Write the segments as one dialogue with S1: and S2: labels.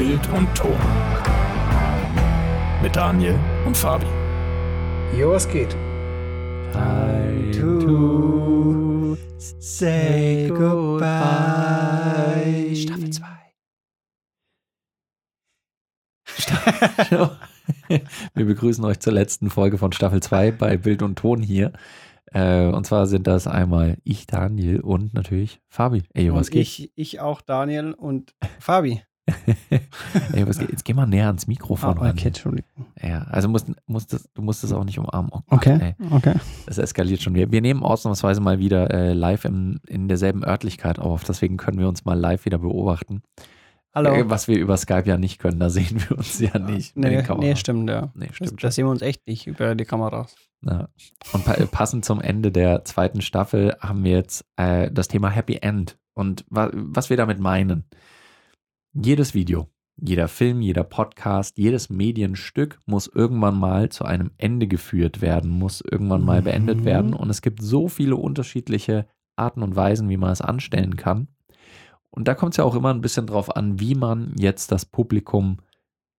S1: Bild und Ton. Mit Daniel und Fabi.
S2: Jo, was geht?
S3: Time to say goodbye. Staffel 2. Wir begrüßen euch zur letzten Folge von Staffel 2 bei Bild und Ton hier. Äh, und zwar sind das einmal ich, Daniel und natürlich Fabi. Ey, was geht?
S2: Ich, ich auch, Daniel und Fabi.
S3: Ey? Jetzt geh mal näher ans Mikrofon
S2: Ah, okay, Entschuldigung.
S3: Ja, also musst, musst das, du musst es auch nicht umarmen. Oh
S2: Okay,
S3: ey.
S2: okay.
S3: Es eskaliert schon. Wir, wir nehmen ausnahmsweise mal wieder äh, live im, in derselben Örtlichkeit auf. Deswegen können wir uns mal live wieder beobachten.
S2: Hallo.
S3: Äh, was wir über Skype ja nicht können, da sehen wir uns ja nicht. mit
S2: nee, nee, stimmt, ja.
S3: Nee,
S2: Das,
S3: stimmt.
S2: das sehen wir uns echt nicht über die Kameras.
S3: Ja. Und pa passend zum Ende der zweiten Staffel haben wir jetzt äh, das Thema Happy End. Und wa was wir damit meinen. Jedes Video, jeder Film, jeder Podcast, jedes Medienstück muss irgendwann mal zu einem Ende geführt werden, muss irgendwann mal
S2: Mhm.
S3: beendet werden. Und es gibt so viele unterschiedliche Arten und Weisen, wie man es anstellen kann. Und da kommt es ja auch immer ein bisschen drauf an, wie man jetzt das Publikum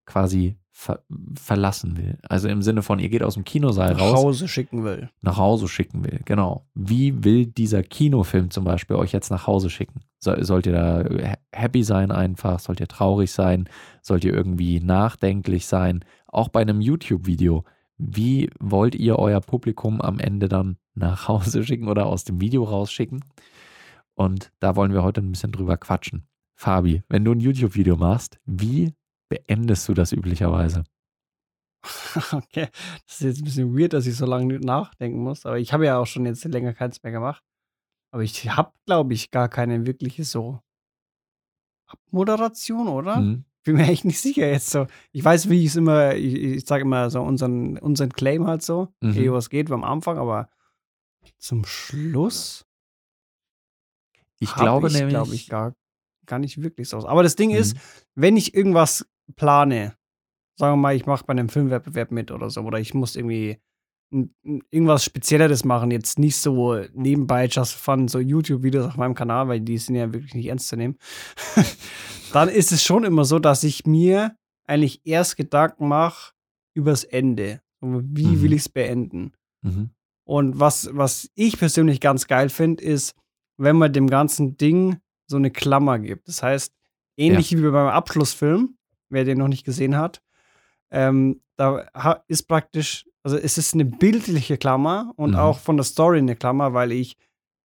S3: quasi ver verlassen will. Also im Sinne von, ihr geht aus dem Kinosaal
S2: Nach
S3: raus
S2: Hause schicken will.
S3: nach Hause schicken will. Genau. Wie will dieser Kinofilm zum Beispiel euch jetzt nach Hause schicken? So, sollt ihr da ha- happy sein einfach? Sollt ihr traurig sein? Sollt ihr irgendwie nachdenklich sein? Auch bei einem YouTube-Video. Wie wollt ihr euer Publikum am Ende dann nach Hause schicken oder aus dem Video rausschicken? Und da wollen wir heute ein bisschen drüber quatschen. Fabi, wenn du ein YouTube-Video machst, wie beendest du das üblicherweise?
S2: okay. Das ist jetzt ein bisschen weird, dass ich so lange nachdenken muss. Aber ich habe ja auch schon jetzt länger keins mehr gemacht. Aber ich habe, glaube ich, gar keine wirkliche so Abmoderation, oder?
S3: Hm?
S2: bin mir echt nicht sicher jetzt so. Ich weiß, wie ich es immer, ich, ich sage immer so unseren, unseren Claim halt so,
S3: Mhm.
S2: eh, was geht am Anfang, aber zum Schluss
S3: Ich glaube
S2: ich,
S3: nämlich.
S2: glaube ich, gar, gar nicht wirklich so. Aber das Ding
S3: Mhm.
S2: ist, wenn ich irgendwas plane, sagen wir mal, ich mache bei einem Filmwettbewerb mit oder so, oder ich muss irgendwie irgendwas Spezielleres machen, jetzt nicht so nebenbei just fun, so YouTube-Videos auf meinem Kanal, weil die sind ja wirklich nicht ernst zu nehmen, dann ist es schon immer so, dass ich mir eigentlich erst Gedanken mache übers Ende. Wie
S3: Mhm.
S2: will ich es beenden?
S3: Mhm.
S2: Und was, was ich persönlich ganz geil finde, ist, wenn man dem ganzen Ding so eine Klammer gibt. Das heißt, ähnlich wie beim Abschlussfilm, wer den noch nicht gesehen hat, ähm, da ist praktisch, also es ist eine bildliche Klammer und
S3: Mhm.
S2: auch von der Story eine Klammer, weil ich,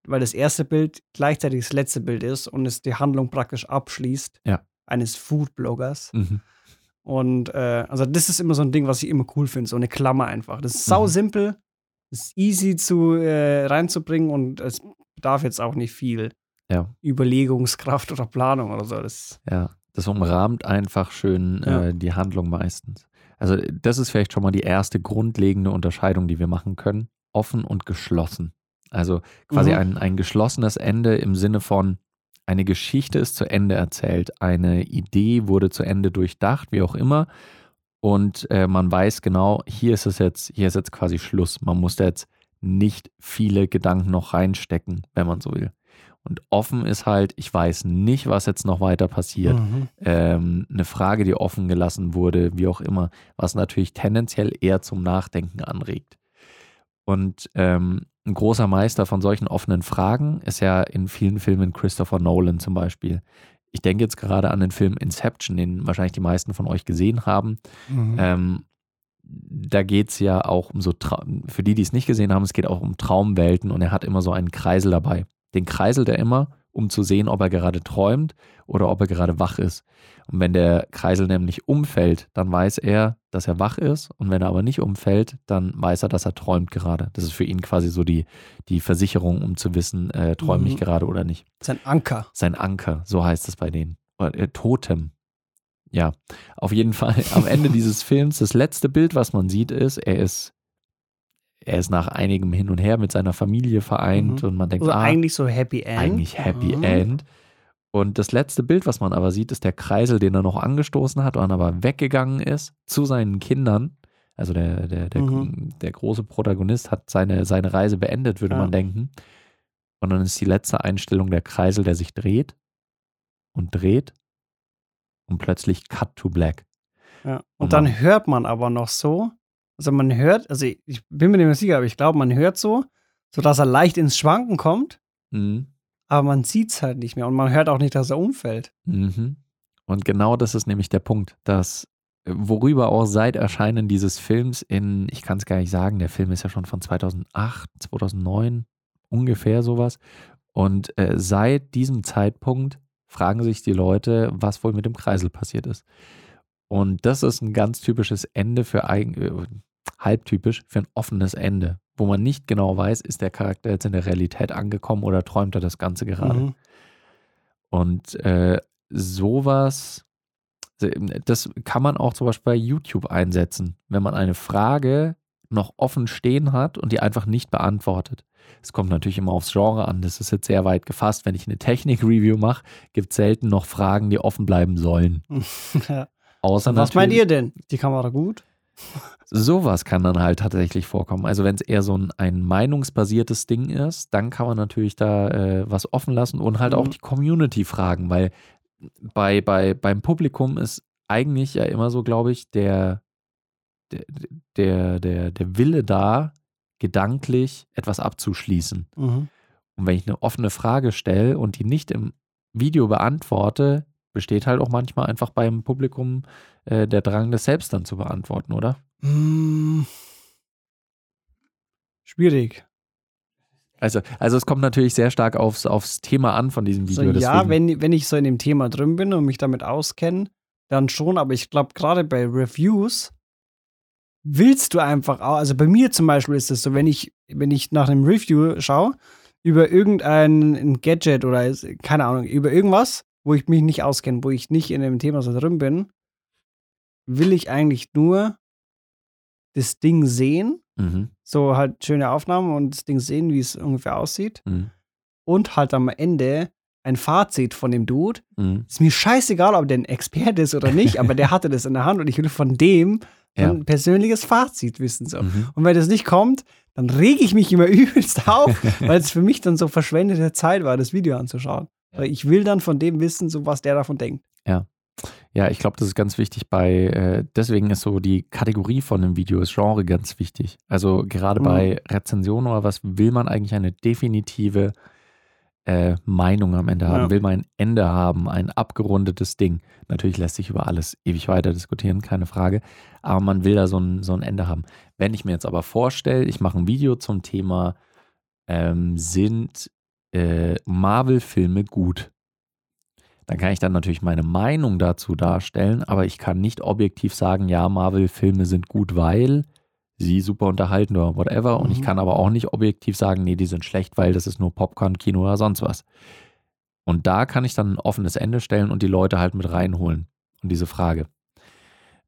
S2: weil das erste Bild gleichzeitig das letzte Bild ist und es die Handlung praktisch abschließt
S3: Ja.
S2: eines Foodbloggers.
S3: Mhm.
S2: Und äh, also das ist immer so ein Ding, was ich immer cool finde, so eine Klammer einfach. Das ist sau
S3: Mhm.
S2: simpel, ist easy zu äh, reinzubringen und es bedarf jetzt auch nicht viel
S3: Ja.
S2: Überlegungskraft oder Planung oder so. Das,
S3: Ja, das umrahmt einfach schön
S2: Ja.
S3: äh, die Handlung meistens. Also das ist vielleicht schon mal die erste grundlegende Unterscheidung, die wir machen können. Offen und geschlossen. Also quasi
S2: Mhm.
S3: ein, ein geschlossenes Ende im Sinne von, eine Geschichte ist zu Ende erzählt, eine Idee wurde zu Ende durchdacht, wie auch immer. Und äh, man weiß genau, hier ist es jetzt, hier ist jetzt quasi Schluss. Man muss da jetzt nicht viele Gedanken noch reinstecken, wenn man so will. Und offen ist halt, ich weiß nicht, was jetzt noch weiter passiert
S2: Mhm.
S3: ähm, eine Frage, die offen gelassen wurde, wie auch immer, was natürlich tendenziell eher zum Nachdenken anregt. Und ähm, ein großer Meister von solchen offenen Fragen ist ja in vielen Filmen Christopher Nolan zum Beispiel. Ich denke jetzt gerade an den Film Inception, den wahrscheinlich die meisten von euch gesehen haben.
S2: Mhm.
S3: Ähm, da geht es ja auch um so, Trau für die, die es nicht gesehen haben, es geht auch um Traumwelten und er hat immer so einen Kreisel dabei. Den kreiselt er immer, um zu sehen, ob er gerade träumt oder ob er gerade wach ist. Und wenn der Kreisel nämlich umfällt, dann weiß er, dass er wach ist. Und wenn er aber nicht umfällt, dann weiß er, dass er träumt gerade. Das ist für ihn quasi so die, die Versicherung, um zu wissen, äh, träume ich
S2: Mhm.
S3: gerade oder nicht.
S2: Sein Anker.
S3: Sein Anker, so heißt es bei denen. Oder, äh, Totem. Ja, auf jeden Fall am Ende dieses Films, das letzte Bild, was man sieht, ist, er ist, er ist nach einigem Hin und Her mit seiner Familie vereint
S2: Mhm.
S3: und man denkt,
S2: Also
S3: ah,
S2: eigentlich so Happy End.
S3: eigentlich Happy
S2: Mhm.
S3: End. Und das letzte Bild, was man aber sieht, ist der Kreisel, den er noch angestoßen hat und aber weggegangen ist zu seinen Kindern. Also der, der, der,
S2: Mhm.
S3: der große Protagonist hat seine, seine Reise beendet, würde
S2: Ja.
S3: man denken. Und dann ist die letzte Einstellung der Kreisel, der sich dreht und dreht und plötzlich Cut to Black.
S2: Ja. Und,
S3: Und
S2: dann
S3: man-
S2: hört man aber noch so, also man hört, also ich, ich bin mir nicht mehr sicher, aber ich glaube, man hört so, so dass er leicht ins Schwanken kommt,
S3: Mhm.
S2: aber man sieht es halt nicht mehr und man hört auch nicht, dass er umfällt.
S3: Mhm. Und genau das ist nämlich der Punkt, dass äh, worüber auch seit Erscheinen dieses Films in, ich kann es gar nicht sagen, der Film ist ja schon von 2008, 2009, ungefähr sowas. Und äh, seit diesem Zeitpunkt fragen sich die Leute, was wohl mit dem Kreisel passiert ist. Und das ist ein ganz typisches Ende für eigen, äh, halbtypisch für ein offenes Ende, wo man nicht genau weiß, ist der Charakter jetzt in der Realität angekommen oder träumt er das Ganze gerade.
S2: Mhm.
S3: Und äh, sowas, das kann man auch zum Beispiel bei YouTube einsetzen, wenn man eine Frage noch offen stehen hat und die einfach nicht beantwortet. Es kommt natürlich immer aufs Genre an, das ist jetzt sehr weit gefasst. Wenn ich eine Technik-Review mache, gibt es selten noch Fragen, die offen bleiben sollen.
S2: Ja.
S3: Außer
S2: Was meint ihr denn? Die Kamera gut?
S3: Sowas kann dann halt tatsächlich vorkommen. Also wenn es eher so ein, ein meinungsbasiertes Ding ist, dann kann man natürlich da äh, was offen lassen und halt auch
S2: Mhm.
S3: die Community fragen, weil bei, bei, beim Publikum ist eigentlich ja immer so, glaube ich, der, der, der, der, der Wille da, gedanklich etwas abzuschließen.
S2: Mhm.
S3: Und wenn ich eine offene Frage stelle und die nicht im Video beantworte, besteht halt auch manchmal einfach beim Publikum äh, der Drang, das selbst dann zu beantworten, oder?
S2: Mm. Schwierig.
S3: Also, also es kommt natürlich sehr stark aufs, aufs Thema an von diesem
S2: So,
S3: Video.
S2: ja,
S3: deswegen-
S2: wenn, wenn ich so in dem Thema drin bin und mich damit auskenne, dann schon, aber ich glaube, gerade bei Reviews willst du einfach auch, also bei mir zum Beispiel ist es so, wenn ich, wenn ich nach einem Review schaue, über irgendein ein Gadget oder keine Ahnung, über irgendwas, wo ich mich nicht auskenne, wo ich nicht in dem Thema so drin bin, will ich eigentlich nur das Ding sehen,
S3: Mhm,
S2: so halt schöne Aufnahmen und das Ding sehen, wie es ungefähr aussieht
S3: mhm,
S2: und halt am Ende ein Fazit von dem Dude.
S3: mhm.
S2: Ist mir scheißegal, ob der ein Experte ist oder nicht, aber der hatte das in der Hand und ich will von dem
S3: Ja.
S2: ein persönliches Fazit wissen. So.
S3: Mhm.
S2: Und wenn das nicht kommt, dann rege ich mich immer übelst auf, weil es für mich dann so verschwendete Zeit war, das Video anzuschauen.
S3: Ja.
S2: Weil ich will dann von dem wissen, so was der davon denkt.
S3: Ja, ich glaube, das ist ganz wichtig bei, äh, deswegen ist so die Kategorie von einem Video, das Genre ganz wichtig. Also gerade
S2: Mhm.
S3: bei Rezensionen oder was will man eigentlich eine definitive äh, Meinung am Ende haben?
S2: Ja.
S3: Will man ein Ende haben, ein abgerundetes Ding? Natürlich lässt sich über alles ewig weiter diskutieren, keine Frage. Aber man will da so ein, so ein Ende haben. Wenn ich mir jetzt aber vorstelle, ich mache ein Video zum Thema, ähm, sind äh, Marvel-Filme gut? dann kann ich dann natürlich meine Meinung dazu darstellen, aber ich kann nicht objektiv sagen, ja, Marvel-Filme sind gut, weil sie super unterhalten oder whatever. Und ich
S2: Mhm.
S3: kann aber auch nicht objektiv sagen, nee, die sind schlecht, weil das ist nur Popcorn-Kino oder sonst was. Und da kann ich dann ein offenes Ende stellen und die Leute halt mit reinholen und diese Frage.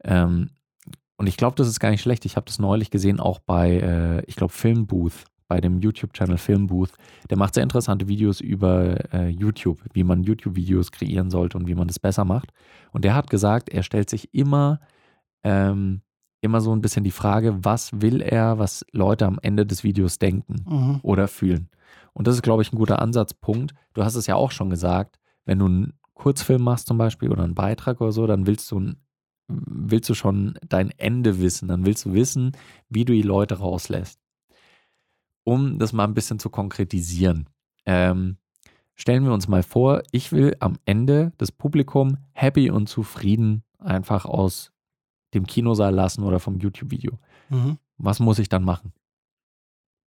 S3: Ähm, und ich glaube, das ist gar nicht schlecht. Ich habe das neulich gesehen, auch bei, äh, ich glaube, Filmbooth, bei dem YouTube-Channel Filmbooth. Der macht sehr interessante Videos über äh, YouTube, wie man YouTube-Videos kreieren sollte und wie man das besser macht. Und der hat gesagt, er stellt sich immer, ähm, immer so ein bisschen die Frage, was will er, was Leute am Ende des Videos denken
S2: Mhm.
S3: oder fühlen. Und das ist, glaube ich, ein guter Ansatzpunkt. Du hast es ja auch schon gesagt, wenn du einen Kurzfilm machst zum Beispiel oder einen Beitrag oder so, dann willst du, ein, willst du schon dein Ende wissen. Dann willst du wissen, wie du die Leute rauslässt. Um das mal ein bisschen zu konkretisieren. Ähm, stellen wir uns mal vor, ich will am Ende das Publikum happy und zufrieden einfach aus dem Kinosaal lassen oder vom YouTube-Video.
S2: Mhm.
S3: Was muss ich dann machen?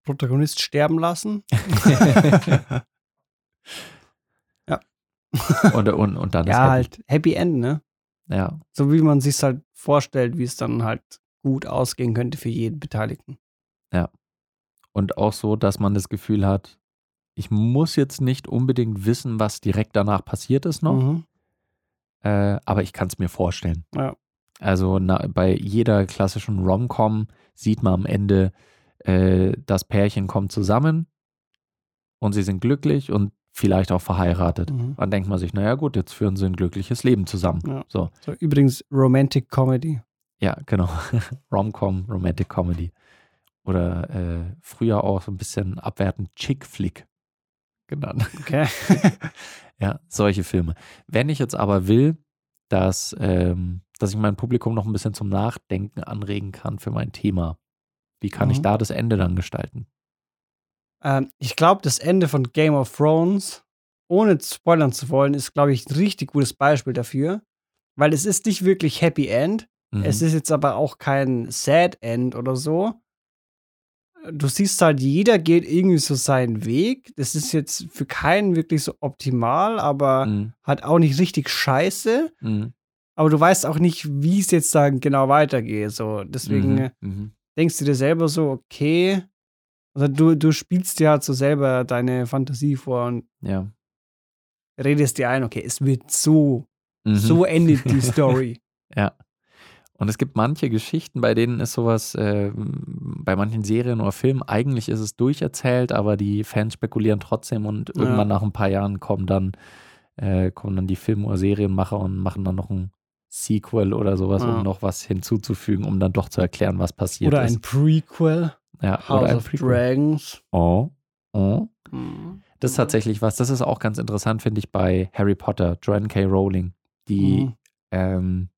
S2: Protagonist sterben lassen.
S3: Und, und, und dann
S2: ja,
S3: happy.
S2: halt Happy End, ne?
S3: Ja,
S2: So wie man sich halt vorstellt, wie es dann halt gut ausgehen könnte für jeden Beteiligten.
S3: Und auch so, dass man das Gefühl hat, ich muss jetzt nicht unbedingt wissen, was direkt danach passiert ist noch,
S2: Mhm.
S3: äh, aber ich kann es mir vorstellen.
S2: Ja.
S3: Also na, bei jeder klassischen Rom-Com sieht man am Ende, äh, das Pärchen kommt zusammen und sie sind glücklich und vielleicht auch verheiratet.
S2: Mhm.
S3: Dann denkt man sich, naja gut, jetzt führen sie ein glückliches Leben zusammen.
S2: Ja.
S3: So,
S2: So, übrigens Romantic Comedy.
S3: ja, genau. Rom-Com, Romantic Comedy. Oder äh, früher auch so ein bisschen abwertend Chick-Flick genannt.
S2: Okay.
S3: Ja, solche Filme. Wenn ich jetzt aber will, dass, ähm, dass ich mein Publikum noch ein bisschen zum Nachdenken anregen kann für mein Thema. Wie kann ich
S2: Mhm.
S3: da das Ende dann gestalten?
S2: Ähm, ich glaube, das Ende von Game of Thrones, ohne spoilern zu wollen, ist, glaube ich, ein richtig gutes Beispiel dafür. Weil es ist nicht wirklich Happy End.
S3: Mhm.
S2: Es ist jetzt aber auch kein Sad End oder so. Du siehst halt, jeder geht irgendwie so seinen Weg. Das ist jetzt für keinen wirklich so optimal, aber
S3: Mhm.
S2: halt auch nicht richtig scheiße.
S3: Mhm.
S2: Aber du weißt auch nicht, wie es jetzt dann genau weitergeht. So, deswegen
S3: Mhm. Mhm.
S2: denkst du dir selber so, okay. Also du, du spielst dir halt so selber deine Fantasie vor und
S3: Ja.
S2: redest dir ein, okay, es wird so,
S3: Mhm.
S2: so endet die Story.
S3: Ja. Und es gibt manche Geschichten, bei denen ist sowas, äh, bei manchen Serien oder Filmen, eigentlich ist es durcherzählt, aber die Fans spekulieren trotzdem und
S2: Ja.
S3: irgendwann nach ein paar Jahren kommen dann, äh, kommen dann die Film- oder Serienmacher und machen dann noch ein Sequel oder sowas,
S2: Ja.
S3: um noch was hinzuzufügen, um dann doch zu erklären, was passiert
S2: Oder
S3: ist.
S2: ein Prequel,
S3: ja,
S2: House
S3: oder ein
S2: of
S3: Prequel.
S2: Dragons.
S3: Oh, oh.
S2: Mhm.
S3: Das ist tatsächlich was, das ist auch ganz interessant, finde ich, bei Harry Potter, Joanne K. Rowling, die
S2: Mhm.
S3: ähm,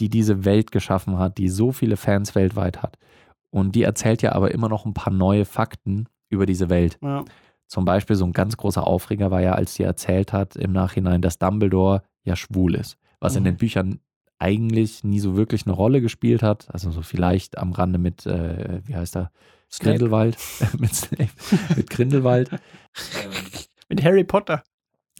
S3: die diese Welt geschaffen hat, die so viele Fans weltweit hat. Und die erzählt ja aber immer noch ein paar neue Fakten über diese Welt.
S2: Ja.
S3: Zum Beispiel so ein ganz großer Aufreger war ja, als sie erzählt hat im Nachhinein, dass Dumbledore ja schwul ist. Was in
S2: Mhm.
S3: den Büchern eigentlich nie so wirklich eine Rolle gespielt hat. Also so vielleicht am Rande mit, äh, wie heißt er?
S2: Snape.
S3: Grindelwald. mit Snape. mit Grindelwald.
S2: Mit Harry Potter.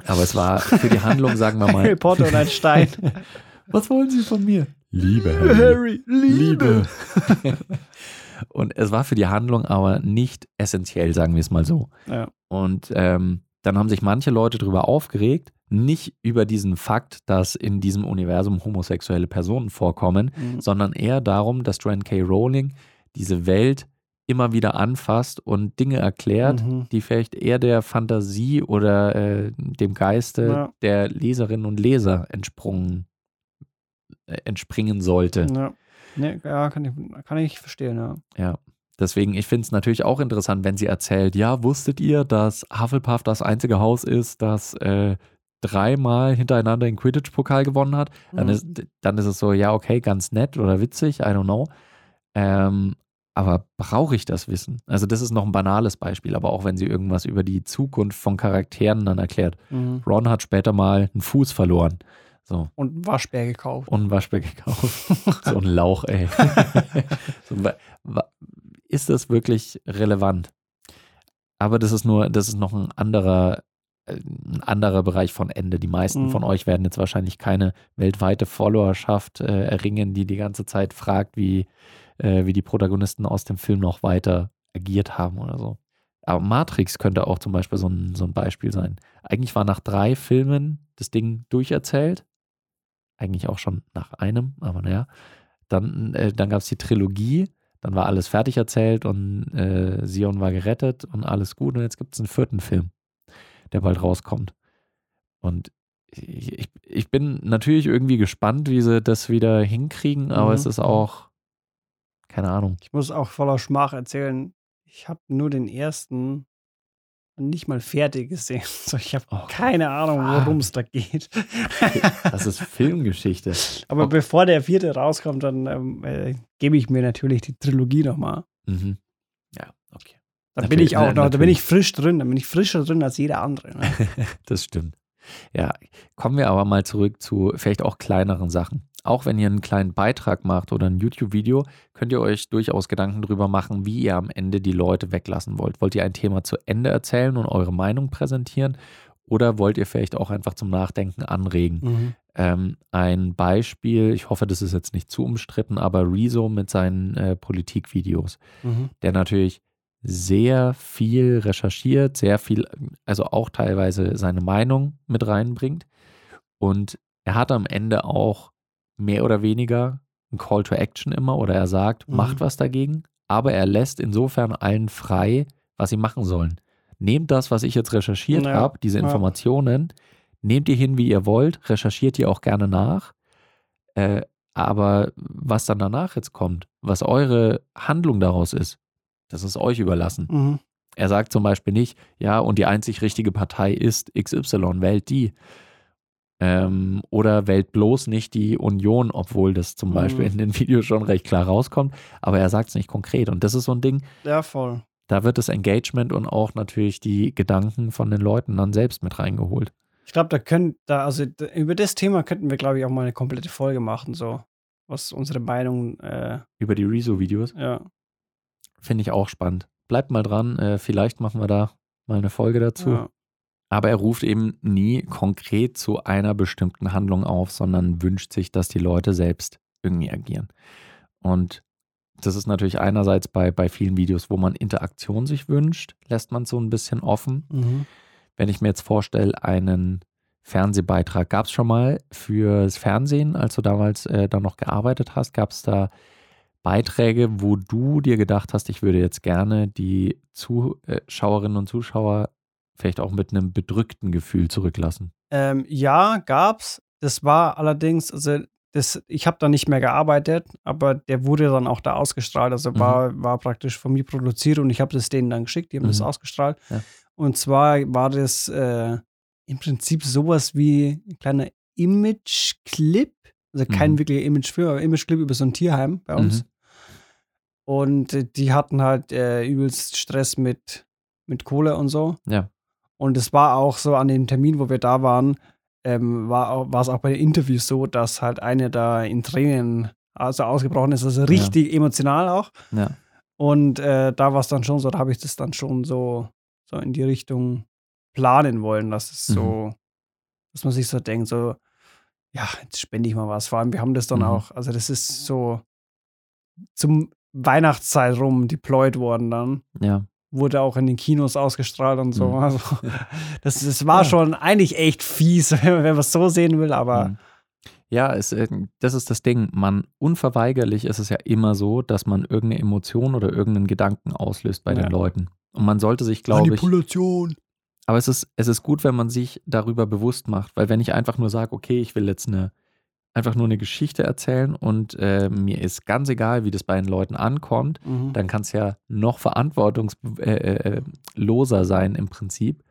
S3: Aber es war für die Handlung, sagen wir mal.
S2: Harry Potter und ein Stein.
S3: Was wollen Sie von mir? Liebe
S2: Liebe.
S3: Und es war für die Handlung aber nicht essentiell, sagen wir es mal so.
S2: Ja.
S3: Und ähm, dann haben sich manche Leute darüber aufgeregt, nicht über diesen Fakt, dass in diesem Universum homosexuelle Personen vorkommen,
S2: Mhm.
S3: sondern eher darum, dass Joanne K. Rowling diese Welt immer wieder anfasst und Dinge erklärt,
S2: Mhm.
S3: die vielleicht eher der Fantasie oder äh, dem Geiste
S2: Ja.
S3: der Leserinnen und Leser entsprungen, entspringen sollte.
S2: Ja. Nee, ja, kann ich, kann ich verstehen, ja.
S3: Ja. Deswegen, ich finde es natürlich auch interessant, wenn sie erzählt, ja, wusstet ihr, dass Hufflepuff das einzige Haus ist, das äh, dreimal hintereinander den Quidditch-Pokal gewonnen hat? Dann,
S2: Mhm.
S3: ist, dann ist es so, ja, okay, ganz nett oder witzig, I don't know. Ähm, aber brauche ich das Wissen? Also das ist noch ein banales Beispiel, aber auch wenn sie irgendwas über die Zukunft von Charakteren dann erklärt.
S2: Mhm.
S3: Ron hat später mal einen Fuß verloren. So,
S2: Und Waschbär gekauft.
S3: und ein Waschbär gekauft. so ein Lauch, ey. so, ist das wirklich relevant? Aber das ist nur, das ist noch ein anderer, äh, ein anderer Bereich von Ende. Die meisten
S2: Mhm.
S3: von euch werden jetzt wahrscheinlich keine weltweite Followerschaft äh, erringen, die die ganze Zeit fragt, wie, äh, wie die Protagonisten aus dem Film noch weiter agiert haben oder so. Aber Matrix könnte auch zum Beispiel so ein, so ein Beispiel sein. Eigentlich war nach drei Filmen das Ding durcherzählt. Eigentlich auch schon nach einem, aber naja. Dann, äh, dann gab es die Trilogie, dann war alles fertig erzählt und äh, Sion war gerettet und alles gut. Und jetzt gibt es einen vierten Film, der bald rauskommt. Und ich, ich- bin natürlich irgendwie gespannt, wie sie das wieder hinkriegen, aber
S2: Mhm.
S3: es ist auch, keine Ahnung.
S2: Ich muss auch voller Schmach erzählen, ich habe nur den ersten nicht mal fertig gesehen. So, ich habe
S3: Oh,
S2: keine Ahnung, worum es da geht.
S3: Das ist Filmgeschichte.
S2: Aber
S3: Oh.
S2: bevor der vierte rauskommt, dann ähm, äh, gebe ich mir natürlich die Trilogie nochmal.
S3: Mhm. Ja, okay.
S2: Da bin ich auch noch, da bin ich frisch drin, da bin ich frischer drin als jeder andere. Ne?
S3: Das stimmt. Ja, kommen wir aber mal zurück zu vielleicht auch kleineren Sachen. Auch wenn ihr einen kleinen Beitrag macht oder ein YouTube-Video, könnt ihr euch durchaus Gedanken darüber machen, wie ihr am Ende die Leute weglassen wollt. Wollt ihr ein Thema zu Ende erzählen und eure Meinung präsentieren? Oder wollt ihr vielleicht auch einfach zum Nachdenken anregen?
S2: Mhm.
S3: Ähm, ein Beispiel, ich hoffe, das ist jetzt nicht zu umstritten, aber Rezo mit seinen äh, Politikvideos
S2: Mhm.
S3: der natürlich sehr viel recherchiert, sehr viel, also auch teilweise seine Meinung mit reinbringt. Und er hat am Ende auch mehr oder weniger ein Call to Action immer oder er sagt,
S2: Mhm.
S3: macht was dagegen, aber er lässt insofern allen frei, was sie machen sollen. Nehmt das, was ich jetzt recherchiert
S2: Ja,
S3: habe, diese
S2: ja.
S3: Informationen, nehmt ihr hin, wie ihr wollt, recherchiert ihr auch gerne nach. Äh, aber was dann danach jetzt kommt, was eure Handlung daraus ist, das ist euch überlassen.
S2: Mhm.
S3: Er sagt zum Beispiel nicht, ja, und die einzig richtige Partei ist XY, wählt die. Ähm, oder wählt bloß nicht die Union, obwohl das zum
S2: Mhm.
S3: Beispiel in den Videos schon recht klar rauskommt. Aber er sagt es nicht konkret. Und das ist so ein Ding,
S2: Ja, voll.
S3: da wird das Engagement und auch natürlich die Gedanken von den Leuten dann selbst mit reingeholt.
S2: Ich glaube, da können, da, also da, über das Thema könnten wir, glaube ich, auch mal eine komplette Folge machen, so. Was unsere Meinung, äh,
S3: Über die Rezo-Videos.
S2: ja.
S3: Finde ich auch spannend. Bleibt mal dran, äh, vielleicht machen wir da mal eine Folge dazu.
S2: ja.
S3: Aber er ruft eben nie konkret zu einer bestimmten Handlung auf, sondern wünscht sich, dass die Leute selbst irgendwie agieren. Und das ist natürlich einerseits bei, bei vielen Videos, wo man Interaktion sich wünscht, lässt man so ein bisschen offen.
S2: Mhm.
S3: Wenn ich mir jetzt vorstelle, einen Fernsehbeitrag gab es schon mal fürs Fernsehen, als du damals äh, da noch gearbeitet hast, gab es da Beiträge, wo du dir gedacht hast, ich würde jetzt gerne die Zuschauerinnen und Zuschauer vielleicht auch mit einem bedrückten Gefühl zurücklassen.
S2: Ähm, ja, gab's. Das war allerdings, also das, ich habe da nicht mehr gearbeitet, aber der wurde dann auch da ausgestrahlt. Also
S3: Mhm.
S2: war, war praktisch von mir produziert und ich habe das denen dann geschickt, die haben das
S3: Mhm.
S2: ausgestrahlt.
S3: Ja.
S2: Und zwar war das äh, im Prinzip sowas wie ein kleiner Image-Clip. Also kein
S3: Mhm.
S2: wirklicher Image-Film, aber Image-Clip über so ein Tierheim bei uns.
S3: Mhm.
S2: Und äh, die hatten halt äh, übelst Stress mit, mit Kohle und so.
S3: Ja.
S2: Und es war auch so an dem Termin, wo wir da waren, ähm, war, war es auch bei den Interviews so, dass halt eine da in Tränen also ausgebrochen ist, also richtig emotional auch.
S3: Ja.
S2: Und äh, da war es dann schon so, da habe ich das dann schon so, so in die Richtung planen wollen, dass es
S3: Mhm.
S2: so, dass man sich so denkt, so, ja, jetzt spende ich mal was. Vor allem, wir haben das dann
S3: Mhm.
S2: auch, also das ist so zum Weihnachtszeit rum deployed worden dann
S3: Ja.
S2: Wurde auch in den Kinos ausgestrahlt und so.
S3: Mhm.
S2: Also, das, das war
S3: Ja.
S2: schon eigentlich echt fies, wenn man wenn man es so sehen will, aber
S3: Mhm. Ja, es, äh, das ist das Ding. Man, unverweigerlich ist es ja immer so, dass man irgendeine Emotion oder irgendeinen Gedanken auslöst bei
S2: Ja.
S3: den Leuten. Und man sollte sich, glaube ich,
S2: Manipulation.
S3: aber es ist, es ist gut, wenn man sich darüber bewusst macht, weil wenn ich einfach nur sage, okay, ich will jetzt eine, einfach nur eine Geschichte erzählen und äh, mir ist ganz egal, wie das bei den Leuten ankommt,
S2: Mhm.
S3: dann kann es ja noch verantwortungsloser äh, äh, loser sein im Prinzip,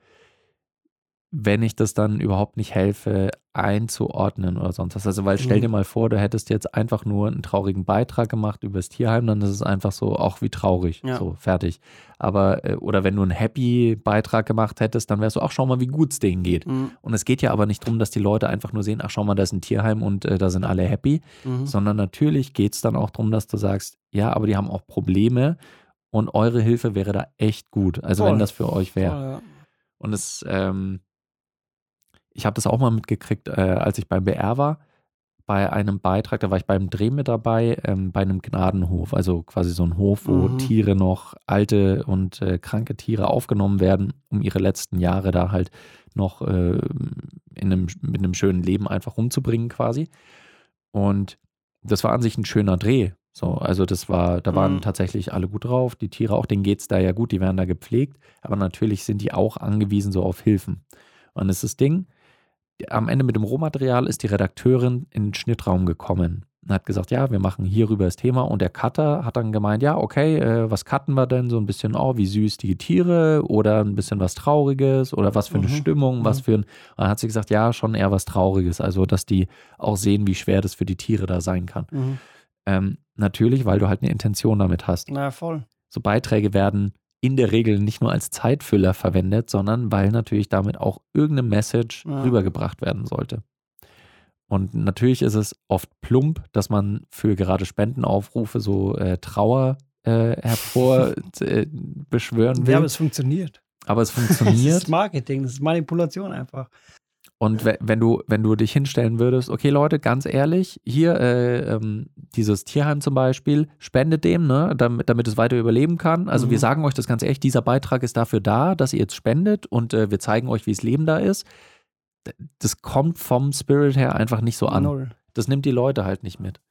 S3: wenn ich das dann überhaupt nicht helfe, einzuordnen oder sonst was. Also, weil stell
S2: Mhm.
S3: dir mal vor, du hättest jetzt einfach nur einen traurigen Beitrag gemacht über das Tierheim, dann ist es einfach so, auch wie traurig.
S2: Ja.
S3: So, fertig. Aber, äh, oder wenn du einen Happy-Beitrag gemacht hättest, dann wärst du, ach, schau mal, wie gut es denen geht.
S2: Mhm.
S3: Und es geht ja aber nicht darum, dass die Leute einfach nur sehen, ach, schau mal, da ist ein Tierheim und äh, da sind alle happy,
S2: Mhm.
S3: sondern natürlich geht es dann auch darum, dass du sagst, ja, aber die haben auch Probleme und eure Hilfe wäre da echt gut. Also wenn
S2: Voll.
S3: das für euch wäre.
S2: Ja.
S3: Und es, ähm, ich habe das auch mal mitgekriegt, äh, als ich beim BR war, bei einem Beitrag, da war ich beim Dreh mit dabei, ähm, bei einem Gnadenhof, also quasi so ein Hof, wo
S2: Mhm.
S3: Tiere noch, alte und äh, kranke Tiere aufgenommen werden, um ihre letzten Jahre da halt noch äh, in einem, mit einem schönen Leben einfach rumzubringen quasi. Und das war an sich ein schöner Dreh. So, also das war, da waren
S2: Mhm.
S3: tatsächlich alle gut drauf, die Tiere auch, denen geht es da ja gut, die werden da gepflegt, aber natürlich sind die auch angewiesen so auf Hilfen. Und das ist das Ding, am Ende mit dem Rohmaterial ist die Redakteurin in den Schnittraum gekommen und hat gesagt, ja, wir machen hierüber das Thema und der Cutter hat dann gemeint, ja, okay, äh, was cutten wir denn? So ein bisschen, oh, wie süß die Tiere oder ein bisschen was Trauriges oder was für eine
S2: Mhm.
S3: Stimmung, was
S2: Mhm.
S3: für ein, und dann hat sie gesagt, ja, schon eher was Trauriges, also dass die auch sehen, wie schwer das für die Tiere da sein kann.
S2: Mhm.
S3: Ähm, natürlich, weil du halt eine Intention damit hast.
S2: Na voll.
S3: So Beiträge werden in der Regel nicht nur als Zeitfüller verwendet, sondern weil natürlich damit auch irgendeine Message
S2: Ja.
S3: rübergebracht werden sollte. Und natürlich ist es oft plump, dass man für gerade Spendenaufrufe so äh, Trauer äh, hervor äh, will.
S2: Ja, aber es funktioniert.
S3: aber es
S2: Das
S3: funktioniert.
S2: ist Marketing, das ist Manipulation einfach.
S3: Und we- wenn du, wenn du dich hinstellen würdest, okay Leute, ganz ehrlich, hier äh, ähm, dieses Tierheim zum Beispiel, spendet dem, ne, damit, damit es weiter überleben kann. Also
S2: Mhm.
S3: wir sagen euch das ganz ehrlich, dieser Beitrag ist dafür da, dass ihr jetzt spendet und äh, wir zeigen euch, wie es Leben da ist. Das kommt vom Spirit her einfach nicht so an.
S2: Null.
S3: Das nimmt die Leute halt nicht mit.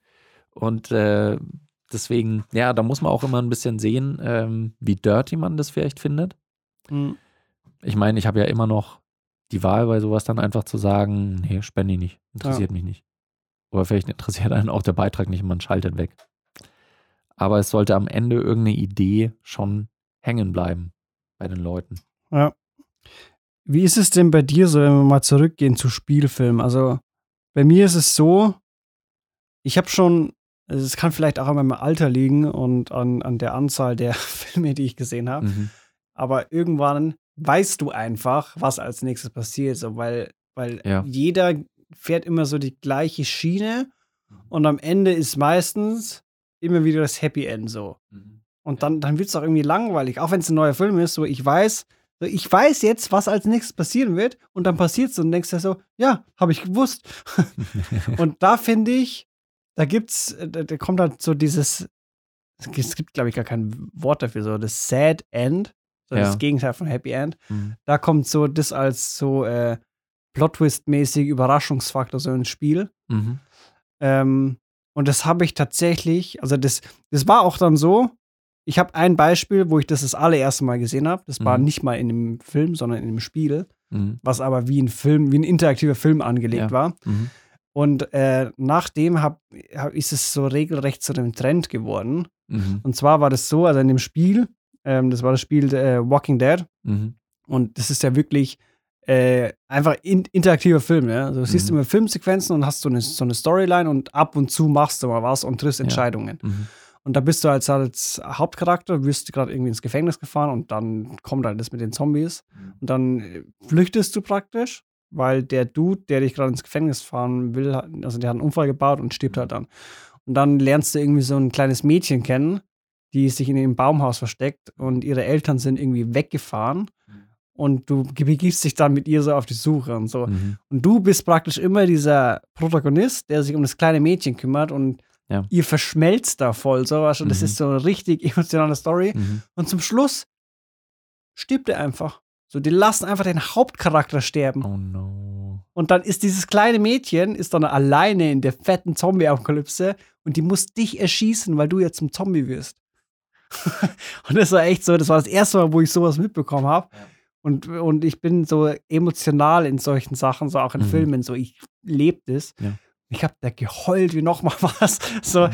S3: Und äh, deswegen, ja, da muss man auch immer ein bisschen sehen, ähm, wie dirty man das vielleicht findet
S2: Mhm.
S3: ich meine, ich habe ja immer noch die Wahl bei sowas dann einfach zu sagen, nee, spende ich nicht, interessiert mich nicht. Oder vielleicht interessiert einen auch der Beitrag nicht und man schaltet weg. Aber es sollte am Ende irgendeine Idee schon hängen bleiben bei den Leuten.
S2: Ja. Wie ist es denn bei dir so, wenn wir mal zurückgehen zu Spielfilmen? Also bei mir ist es so, ich habe schon, also es kann vielleicht auch an meinem Alter liegen und an, an der Anzahl der Filme, die ich gesehen habe,
S3: Mhm.
S2: aber irgendwann weißt du einfach, was als nächstes passiert, so, weil, weil
S3: Ja.
S2: jeder fährt immer so die gleiche Schiene und am Ende ist meistens immer wieder das Happy End so. Und dann, dann wird es auch irgendwie langweilig, auch wenn es ein neuer Film ist. So, ich weiß, so, ich weiß jetzt, was als nächstes passieren wird, und dann passiert es und denkst dir so, ja, habe ich gewusst. und da finde ich, da gibt's, äh, da, da kommt halt so dieses, es gibt glaube ich, gar kein Wort dafür, so das Sad End, so
S3: Ja.
S2: das Gegenteil von Happy End.
S3: Mhm.
S2: Da kommt so das als so äh, Plot-Twist-mäßig Überraschungsfaktor so ins Spiel.
S3: Mhm.
S2: Ähm, und das habe ich tatsächlich, also das, das war auch dann so, ich habe ein Beispiel, wo ich das das allererste Mal gesehen habe. Das war
S3: Mhm.
S2: nicht mal in einem Film, sondern in einem Spiel,
S3: Mhm.
S2: was aber wie ein Film, wie ein interaktiver Film angelegt
S3: Ja.
S2: war.
S3: Mhm.
S2: Und äh, nachdem hab, hab, ist es so regelrecht zu einem Trend geworden.
S3: Mhm.
S2: Und zwar war das so, also in dem Spiel, ähm, das war das Spiel äh, Walking Dead.
S3: Mhm.
S2: Und das ist ja wirklich äh, einfach in, interaktiver Film. Ja? Also, du siehst
S3: Mhm.
S2: immer Filmsequenzen und hast so eine, so eine Storyline und ab und zu machst du mal was und triffst
S3: Ja.
S2: Entscheidungen.
S3: Mhm.
S2: Und da bist du als, als Hauptcharakter, wirst gerade irgendwie ins Gefängnis gefahren und dann kommt halt das mit den Zombies. Und dann äh, flüchtest du praktisch, weil der Dude, der dich gerade ins Gefängnis fahren will, also der hat einen Unfall gebaut und stirbt halt dann. Und dann lernst du irgendwie so ein kleines Mädchen kennen, die sich in dem Baumhaus versteckt und ihre Eltern sind irgendwie weggefahren. Und du begibst dich dann mit ihr so auf die Suche und so.
S3: Mhm.
S2: Und du bist praktisch immer dieser Protagonist, der sich um das kleine Mädchen kümmert und
S3: Ja.
S2: ihr verschmelzt da voll so was. Und das
S3: Mhm.
S2: ist so eine richtig emotionale Story.
S3: Mhm.
S2: Und zum Schluss stirbt er einfach. So, die lassen einfach den Hauptcharakter sterben.
S3: Oh no.
S2: Und dann ist dieses kleine Mädchen ist dann alleine in der fetten Zombie-Apokalypse und die muss dich erschießen, weil du jetzt zum Zombie wirst. und das war echt so, das war das erste Mal, wo ich sowas mitbekommen habe.
S3: Ja.
S2: Und, und ich bin so emotional in solchen Sachen, so auch in
S3: Mhm.
S2: Filmen, so ich lebe das.
S3: Ja.
S2: Ich habe da geheult wie noch mal was. So,
S3: Mhm.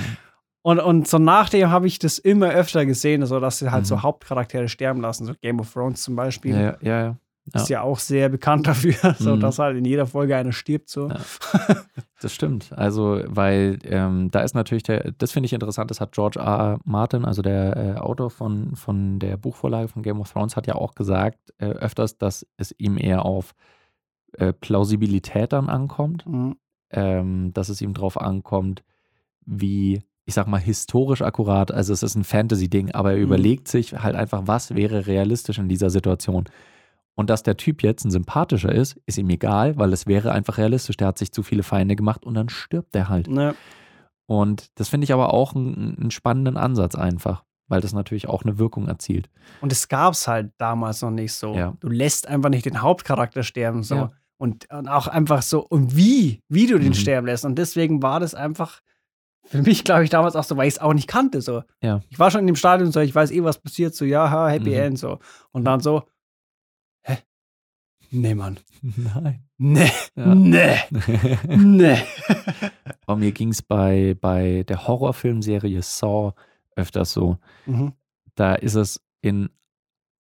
S2: und, und so nachdem habe ich das immer öfter gesehen, so dass sie halt so
S3: Mhm.
S2: Hauptcharaktere sterben lassen, so Game of Thrones zum Beispiel.
S3: Ja, ja, ja. Ja.
S2: Ist ja auch sehr bekannt dafür, so
S3: Mhm.
S2: dass halt in jeder Folge einer stirbt. So.
S3: Ja. Das stimmt. Also, weil ähm, da ist natürlich der, das finde ich interessant, das hat George R. R. Martin, also der äh, Autor von, von der Buchvorlage von Game of Thrones, hat ja auch gesagt, äh, öfters, dass es ihm eher auf äh, Plausibilität dann ankommt,
S2: Mhm.
S3: ähm, dass es ihm drauf ankommt, wie, ich sag mal, historisch akkurat, also es ist ein Fantasy-Ding, aber er
S2: Mhm.
S3: überlegt sich halt einfach, was wäre realistisch in dieser Situation. Und dass der Typ jetzt ein sympathischer ist, ist ihm egal, weil es wäre einfach realistisch. Der hat sich zu viele Feinde gemacht und dann stirbt der halt.
S2: Ne,
S3: Und das finde ich aber auch einen, einen spannenden Ansatz einfach, weil das natürlich auch eine Wirkung erzielt.
S2: Und es gab es halt damals noch nicht so.
S3: Ja.
S2: Du lässt einfach nicht den Hauptcharakter sterben. So.
S3: Ja.
S2: Und, und auch einfach so, und wie, wie du den
S3: Mhm.
S2: sterben lässt. Und deswegen war das einfach für mich, glaube ich, damals auch so, weil ich es auch nicht kannte. So.
S3: Ja.
S2: Ich war schon in dem Stadion so, ich weiß eh, was passiert, so, ja, ha, Happy
S3: Mhm.
S2: End, so. Und dann so? Nee, Mann.
S3: Nein.
S2: Nee,
S3: Ja.
S2: nee, nee.
S3: Bei mir ging es bei, bei der Horrorfilmserie Saw öfters so.
S2: mhm.
S3: Da ist es in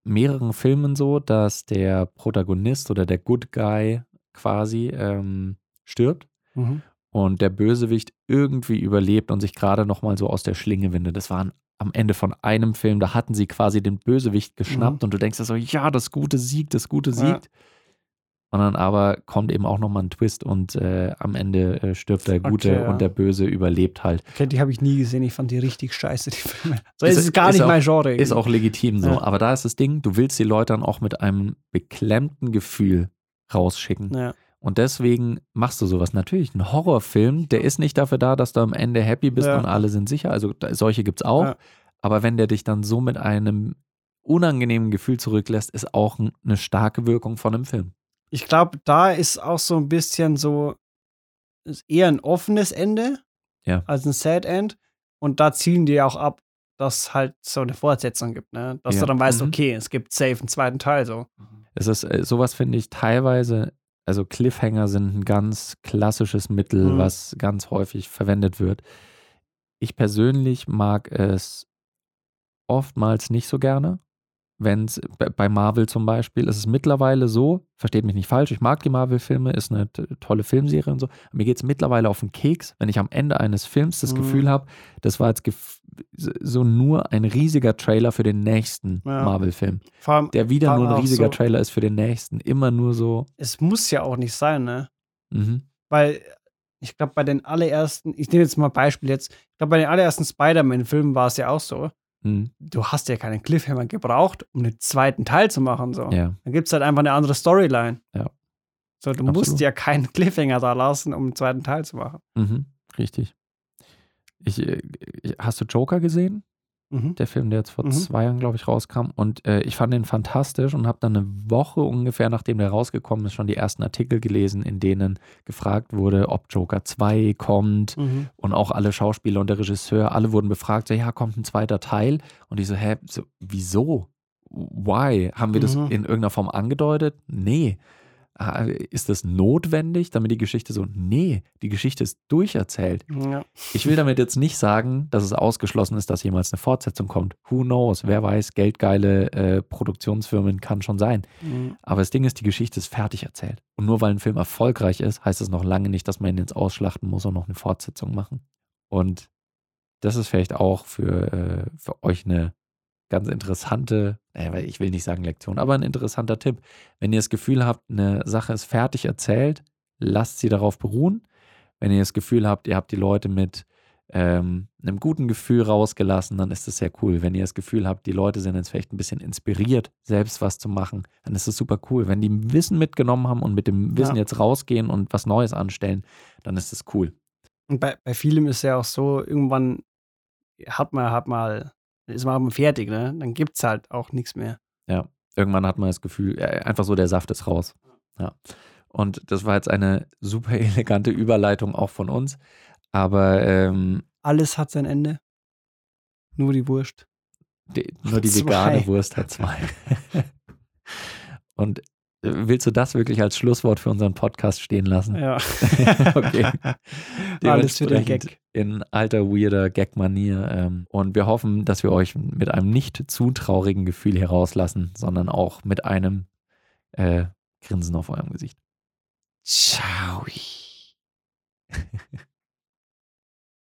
S3: mehreren Filmen so, dass der Protagonist oder der Good Guy quasi ähm, stirbt
S2: Mhm.
S3: und der Bösewicht irgendwie überlebt und sich gerade noch mal so aus der Schlinge windet. Das war am Ende von einem Film, da hatten sie quasi den Bösewicht geschnappt und du denkst dir so, ja, das Gute siegt, das Gute
S2: Ja.
S3: siegt. Und dann aber kommt eben auch noch mal ein Twist und äh, am Ende äh, stirbt der Gute
S2: Okay, ja.
S3: und der Böse überlebt halt.
S2: Okay, die habe ich nie gesehen. Ich fand die richtig scheiße, die Filme. So
S3: Ist-
S2: ist gar
S3: ist
S2: nicht
S3: auch-
S2: mein Genre.
S3: Ist auch legitim so.
S2: Ja.
S3: Aber da ist das Ding, du willst die Leute dann auch mit einem beklemmten Gefühl rausschicken.
S2: Ja.
S3: Und deswegen machst du sowas. Natürlich, ein Horrorfilm, der ist nicht dafür da, dass du am Ende happy bist und alle sind sicher. Also da, solche gibt es auch. Aber wenn der dich dann so mit einem unangenehmen Gefühl zurücklässt, ist auch eine starke Wirkung von einem Film.
S2: Ich glaube, da ist auch so ein bisschen so, ist eher ein offenes Ende
S3: Ja.
S2: als ein Sad End. Und da zielen die auch ab, dass halt so eine Fortsetzung gibt, ne? Dass
S3: Ja.
S2: du dann weißt,
S3: Mhm.
S2: okay, es gibt safe einen zweiten Teil so.
S3: Es ist, äh, sowas finde ich teilweise, also Cliffhanger sind ein ganz klassisches Mittel,
S2: Mhm.
S3: was ganz häufig verwendet wird. Ich persönlich mag es oftmals nicht so gerne, wenn es bei Marvel zum Beispiel, ist es mittlerweile so, versteht mich nicht falsch, ich mag die Marvel-Filme, ist eine tolle Filmserie und so. Mir geht es mittlerweile auf den Keks, wenn ich am Ende eines Films das mhm. Gefühl habe, das war jetzt so nur ein riesiger Trailer für den nächsten ja. Marvel-Film. Der wieder nur ein riesiger so, Trailer ist für den nächsten. Immer nur so.
S2: Es muss ja auch nicht sein, ne? Mhm. Weil ich glaube, bei den allerersten, ich nehme jetzt mal ein Beispiel jetzt, ich glaube, bei den allerersten Spider-Man-Filmen war es ja auch so. Mhm. Du hast ja keinen Cliffhanger gebraucht, um einen zweiten Teil zu machen. So.
S3: Ja.
S2: Dann gibt es halt einfach eine andere Storyline.
S3: Ja.
S2: So, du Absolut. musst ja keinen Cliffhanger da lassen, um einen zweiten Teil zu machen.
S3: Mhm. Richtig. Ich, ich, äh, hast du Joker gesehen? Mhm. Der Film, der jetzt vor mhm. zwei Jahren, glaube ich, rauskam. Und äh, ich fand den fantastisch und habe dann eine Woche ungefähr, nachdem der rausgekommen ist, schon die ersten Artikel gelesen, in denen gefragt wurde, ob Joker 2 kommt. Mhm. Und auch alle Schauspieler und der Regisseur, alle wurden befragt, so, ja, kommt ein zweiter Teil. Und ich so, hä, so, wieso? Why? Haben wir das mhm. in irgendeiner Form angedeutet? Nee. Ah, ist das notwendig, damit die Geschichte so, nee, die Geschichte ist durcherzählt. Ja. Ich will damit jetzt nicht sagen, dass es ausgeschlossen ist, dass jemals eine Fortsetzung kommt. Who knows? Wer weiß, geldgeile äh, Produktionsfirmen kann schon sein. Mhm. Aber das Ding ist, die Geschichte ist fertig erzählt. Und nur weil ein Film erfolgreich ist, heißt es noch lange nicht, dass man ihn jetzt ausschlachten muss und noch eine Fortsetzung machen. Und das ist vielleicht auch für, äh, für euch eine ganz interessante, äh, ich will nicht sagen Lektion, aber ein interessanter Tipp. Wenn ihr das Gefühl habt, eine Sache ist fertig erzählt, lasst sie darauf beruhen. Wenn ihr das Gefühl habt, ihr habt die Leute mit ähm, einem guten Gefühl rausgelassen, dann ist das sehr cool. Wenn ihr das Gefühl habt, die Leute sind jetzt vielleicht ein bisschen inspiriert, selbst was zu machen, dann ist das super cool. Wenn die Wissen mitgenommen haben und mit dem Wissen ja. jetzt rausgehen und was Neues anstellen, dann ist das cool.
S2: Und bei, bei vielem ist ja auch so, irgendwann hat man, hat mal ist man fertig, ne? Dann gibt es halt auch nichts mehr.
S3: Ja, irgendwann hat man das Gefühl, einfach so, der Saft ist raus. Ja. Und das war jetzt eine super elegante Überleitung auch von uns. Aber ähm,
S2: alles hat sein Ende. Nur die Wurst.
S3: Die, nur die vegane Wurst hat zwei. Und Willst du das wirklich als Schlusswort für unseren Podcast stehen lassen?
S2: Ja.
S3: okay.
S2: Alles für den Gag.
S3: In alter, weirder Gag-Manier. Ähm, und wir hoffen, dass wir euch mit einem nicht zu traurigen Gefühl hier rauslassen, sondern auch mit einem äh, Grinsen auf eurem Gesicht.
S2: Ciao.